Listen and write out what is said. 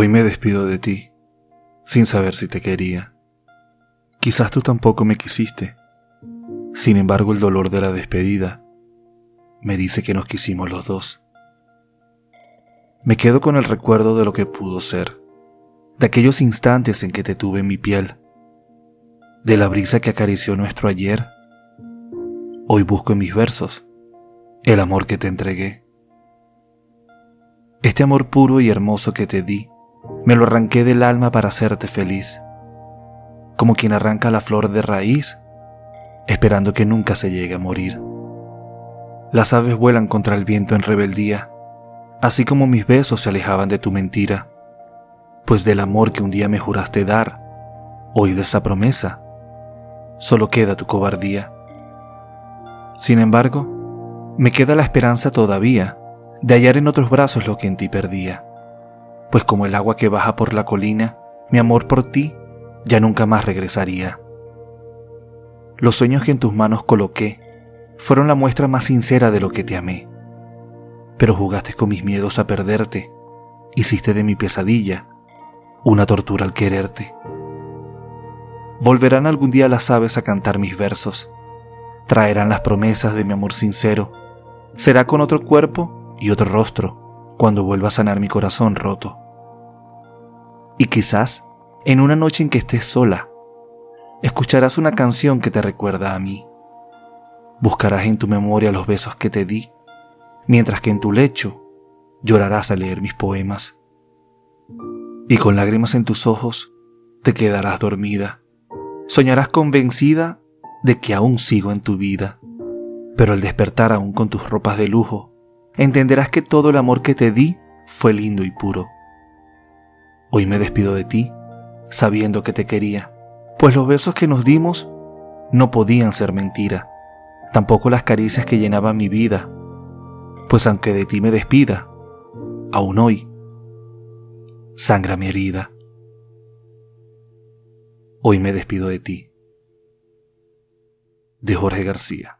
Hoy me despido de ti, sin saber si te quería. Quizás tú tampoco me quisiste. Sin embargo, el dolor de la despedida me dice que nos quisimos los dos. Me quedo con el recuerdo de lo que pudo ser, de aquellos instantes en que te tuve en mi piel, de la brisa que acarició nuestro ayer. Hoy busco en mis versos el amor que te entregué. Este amor puro y hermoso que te di, me lo arranqué del alma para hacerte feliz, como quien arranca la flor de raíz, esperando que nunca se llegue a morir. Las aves vuelan contra el viento en rebeldía, así como mis besos se alejaban de tu mentira, pues del amor que un día me juraste dar, hoy de esa promesa, solo queda tu cobardía. Sin embargo, me queda la esperanza todavía de hallar en otros brazos lo que en ti perdía, pues como el agua que baja por la colina, mi amor por ti ya nunca más regresaría. Los sueños que en tus manos coloqué fueron la muestra más sincera de lo que te amé, pero jugaste con mis miedos a perderte, hiciste de mi pesadilla una tortura al quererte. Volverán algún día las aves a cantar mis versos, traerán las promesas de mi amor sincero, será con otro cuerpo y otro rostro cuando vuelva a sanar mi corazón roto. Y quizás, en una noche en que estés sola, escucharás una canción que te recuerda a mí. Buscarás en tu memoria los besos que te di, mientras que en tu lecho llorarás al leer mis poemas. Y con lágrimas en tus ojos te quedarás dormida. Soñarás convencida de que aún sigo en tu vida, pero al despertar aún con tus ropas de lujo, entenderás que todo el amor que te di fue lindo y puro. Hoy me despido de ti, sabiendo que te quería, pues los besos que nos dimos no podían ser mentira, tampoco las caricias que llenaban mi vida, pues aunque de ti me despida, aún hoy sangra mi herida. Hoy me despido de ti. De Jorge García.